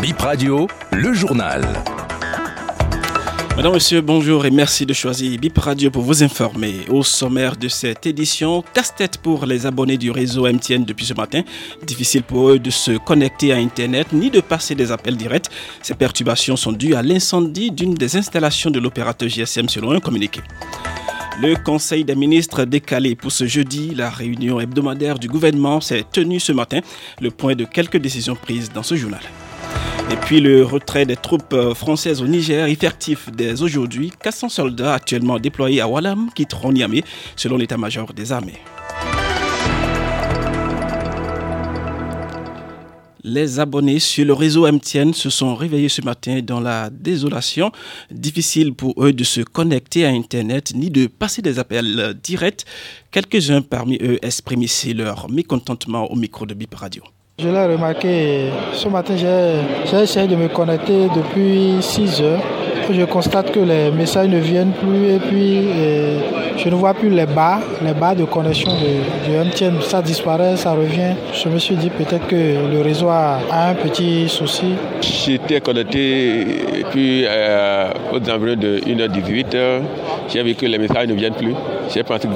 Bip Radio, le journal. Madame, Monsieur, bonjour et merci de choisir BIP Radio pour vous informer. Au sommaire de cette édition, casse-tête pour les abonnés du réseau MTN depuis ce matin. Difficile pour eux de se connecter à Internet ni de passer des appels directs. Ces perturbations sont dues à l'incendie d'une des installations de l'opérateur GSM selon un communiqué. Le Conseil des ministres décalé pour ce jeudi, la réunion hebdomadaire du gouvernement s'est tenue ce matin. Le point de quelques décisions prises dans ce journal. Et puis le retrait des troupes euh, françaises au Niger, effectif dès aujourd'hui. 400 soldats actuellement déployés à Walam quitteront Niamey, selon l'état-major des armées. Les abonnés sur le réseau MTN se sont réveillés ce matin dans la désolation. Difficile pour eux de se connecter à Internet ni de passer des appels directs. Quelques-uns parmi eux expriment ici leur mécontentement au micro de BIP Radio. Je l'ai remarqué, ce matin j'ai essayé de me connecter depuis 6 heures. Je constate que les messages ne viennent plus et puis je ne vois plus les barres, les barres de connexion de, MTN. Ça disparaît, ça revient. Je me suis dit peut-être que le réseau a, un petit souci. J'étais connecté puis euh, aux environs de 1h18. J'ai vu que les messages ne viennent plus. J'ai pensé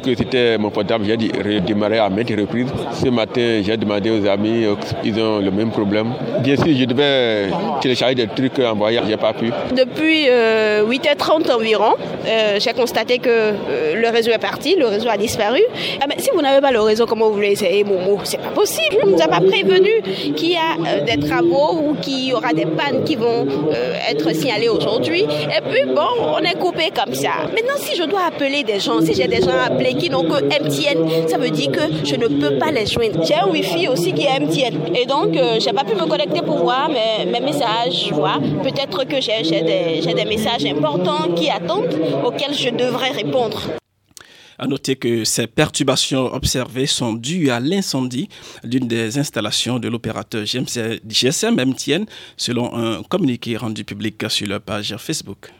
que c'était mon portable. J'ai redémarré à maintes reprises. Ce matin, j'ai demandé aux amis, euh, ils ont le même problème. Bien sûr, je devais télécharger des trucs envoyés, j'ai pas pu. Depuis 8h30 euh, environ, euh, j'ai constaté que le réseau est parti, le réseau a disparu. Ah, si vous n'avez pas le réseau, comment vous voulez essayer Momo C'est pas possible. On ne nous a pas prévenu qu'il y a des travaux ou qu'il y aura des pannes qui vont être signalées aujourd'hui. Et puis, bon, on est coupé comme ça. Maintenant, si je dois appeler des gens, si j'ai des gens appelés qui n'ont que MTN, ça veut dire que je ne peux pas les joindre. J'ai un Wi-Fi aussi qui est MTN. Et donc, euh, je n'ai pas pu me connecter pour voir mes, mes messages, vois. Peut-être que j'ai des messages importants qui attendent, auxquels je devrais répondre. À noter que ces perturbations observées sont dues à l'incendie d'une des installations de l'opérateur GSM MTN, selon un communiqué rendu public sur leur page Facebook.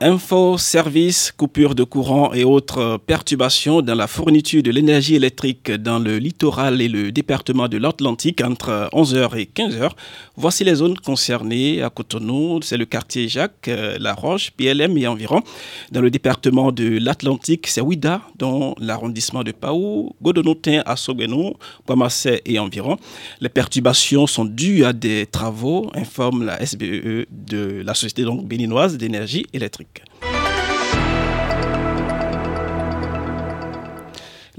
Info, services, coupures de courant et autres perturbations dans la fourniture de l'énergie électrique dans le littoral et le département de l'Atlantique entre 11h et 15h. Voici les zones concernées à Cotonou, c'est le quartier Jacques, euh, La Roche, PLM et environ. Dans le département de l'Atlantique, c'est Ouida, dans l'arrondissement de Paou, Godonotin à Soguenou, Guamassé et environ. Les perturbations sont dues à des travaux, informe la SBE e de la Société donc béninoise d'énergie électrique.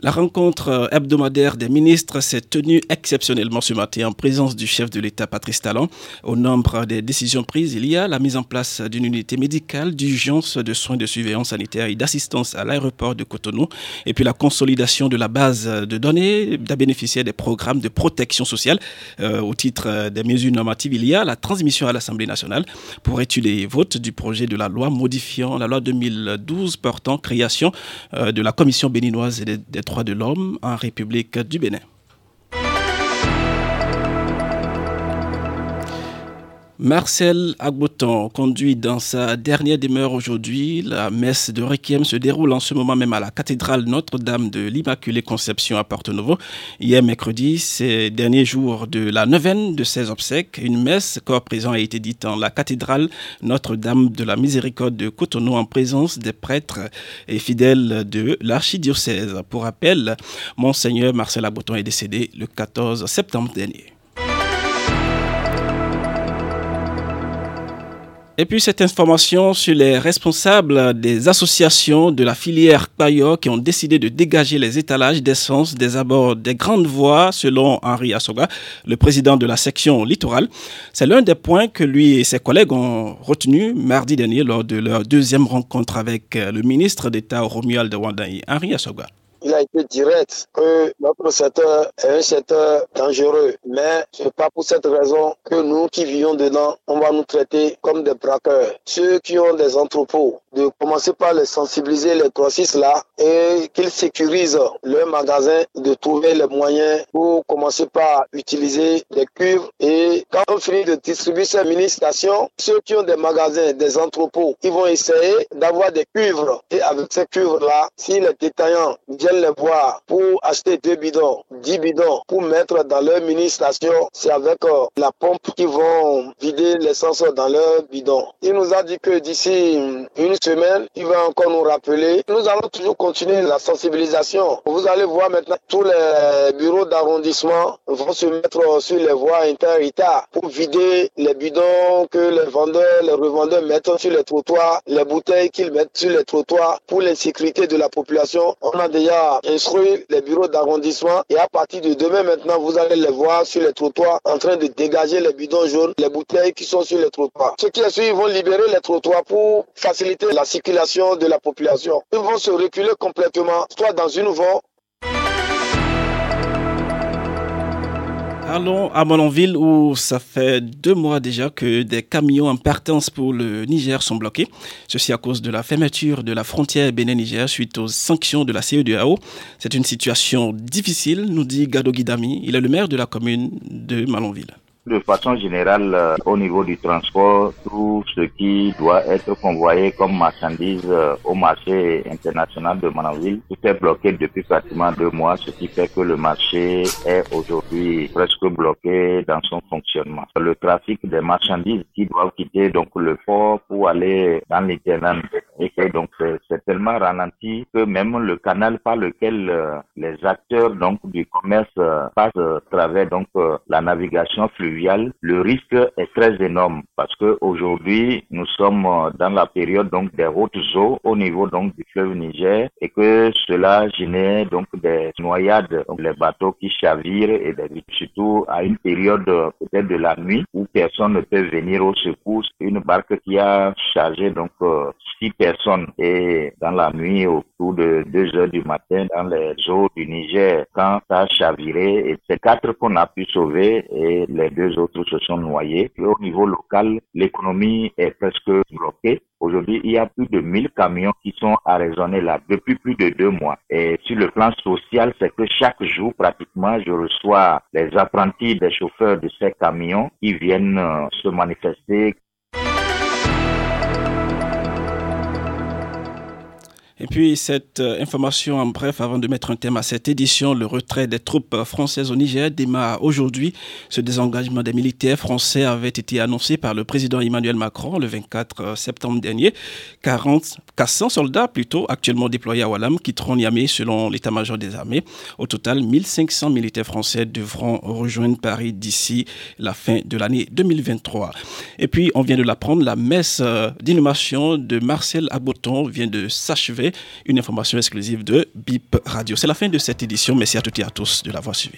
La rencontre hebdomadaire des ministres s'est tenue exceptionnellement ce matin en présence du chef de l'État Patrice Talon. Au nombre des décisions prises, il y a la mise en place d'une unité médicale d'urgence de soins de surveillance sanitaire et d'assistance à l'aéroport de Cotonou et puis la consolidation de la base de données des bénéficiaires des programmes de protection sociale. Euh, au titre des mesures normatives, il y a la transmission à l'Assemblée nationale pour étudier vote du projet de la loi modifiant la loi 2012 portant création euh, de la commission béninoise des, des droits de l'homme en République du Bénin. Marcel Agboton conduit dans sa dernière demeure aujourd'hui. La messe de Requiem se déroule en ce moment même à la cathédrale Notre-Dame de l'Immaculée Conception à Porto Novo. Hier mercredi, c'est dernier jour de la neuvaine de ses obsèques. Une messe corps présent a été dite en la cathédrale Notre-Dame de la Miséricorde de Cotonou en présence des prêtres et fidèles de l'archidiocèse. Pour rappel, Monseigneur Marcel Agboton est décédé le 14 septembre dernier. Et puis cette information sur les responsables des associations de la filière Payo qui ont décidé de dégager les étalages d'essence des abords des grandes voies selon Henri Assoga, le président de la section littorale. C'est l'un des points que lui et ses collègues ont retenu mardi dernier lors de leur deuxième rencontre avec le ministre d'État Romuald de Wandaï, Henri Assoga il a été direct que notre secteur est un secteur dangereux. Mais c'est pas pour cette raison que nous qui vivons dedans, on va nous traiter comme des braqueurs. Ceux qui ont des entrepôts, de commencer par les sensibiliser, les grossistes là, et qu'ils sécurisent leur magasin, de trouver les moyens pour commencer par utiliser des cuivres. Et quand on finit de distribuer ces ministrations, ceux qui ont des magasins, des entrepôts, ils vont essayer d'avoir des cuivres. Et avec ces cuivres là, si les détaillants viennent les voir pour acheter deux bidons, dix bidons, pour mettre dans leur mini-station. C'est avec euh, la pompe qu'ils vont vider l'essence dans leur bidon. Il nous a dit que d'ici une semaine, il va encore nous rappeler. Nous allons toujours continuer la sensibilisation. Vous allez voir maintenant tous les bureaux d'arrondissement vont se mettre sur les voies inter pour vider les bidons que les vendeurs, les revendeurs mettent sur les trottoirs, les bouteilles qu'ils mettent sur les trottoirs pour l'insécurité de la population. On a déjà instruit les bureaux d'arrondissement et à partir de demain maintenant, vous allez les voir sur les trottoirs en train de dégager les bidons jaunes, les bouteilles qui sont sur les trottoirs. Ceux qui suivent vont libérer les trottoirs pour faciliter la circulation de la population. Ils vont se reculer complètement, soit dans une voie Allons à Mononville où ça fait deux mois déjà que des camions en partance pour le Niger sont bloqués. Ceci à cause de la fermeture de la frontière Bénin-Niger suite aux sanctions de la CEDEAO. C'est une situation difficile, nous dit Gado Guidami. Il est le maire de la commune de Malonville. De façon générale, euh, au niveau du transport, tout ce qui doit être convoyé comme marchandise euh, au marché international de Manaville, tout est bloqué depuis pratiquement deux mois, ce qui fait que le marché est aujourd'hui presque bloqué dans son fonctionnement. Le trafic des marchandises qui doivent quitter donc le fort pour aller dans l'interne et que donc c'est tellement ralenti que même le canal par lequel euh, les acteurs donc du commerce passent à travers donc la navigation fluviale le risque est très énorme parce que aujourd'hui nous sommes dans la période donc des hautes eaux au niveau donc du fleuve Niger et que cela génère donc des noyades, donc les bateaux qui chavirent et surtout à une période peut-être de la nuit où personne ne peut venir au secours. Une barque qui a chargé donc euh, six personnes et dans la nuit autour de 2 heures du matin dans les eaux du Niger quand ça a et c'est quatre qu'on a pu sauver et les deux autres se sont noyés. au niveau local, l'économie est presque bloquée. Aujourd'hui, il y a plus de 1000 camions qui sont arraisonnés là depuis plus de deux mois. Et sur le plan social, c'est que chaque jour, pratiquement, je reçois les apprentis des chauffeurs de ces camions qui viennent se manifester Et puis cette euh, information en bref, avant de mettre un thème à cette édition, le retrait des troupes françaises au Niger démarre aujourd'hui. Ce désengagement des militaires français avait été annoncé par le président Emmanuel Macron le 24 euh, septembre dernier. 40, 400 soldats plutôt actuellement déployés à Wallam quitteront Niamey selon l'état-major des armées. Au total, 1500 militaires français devront rejoindre Paris d'ici la fin de l'année 2023. Et puis, on vient de l'apprendre, la messe euh, d'inhumation de Marcel Aboton vient de s'achever une information exclusive de BIP Radio. C'est la fin de cette édition. Merci à toutes et à tous de l'avoir suivi.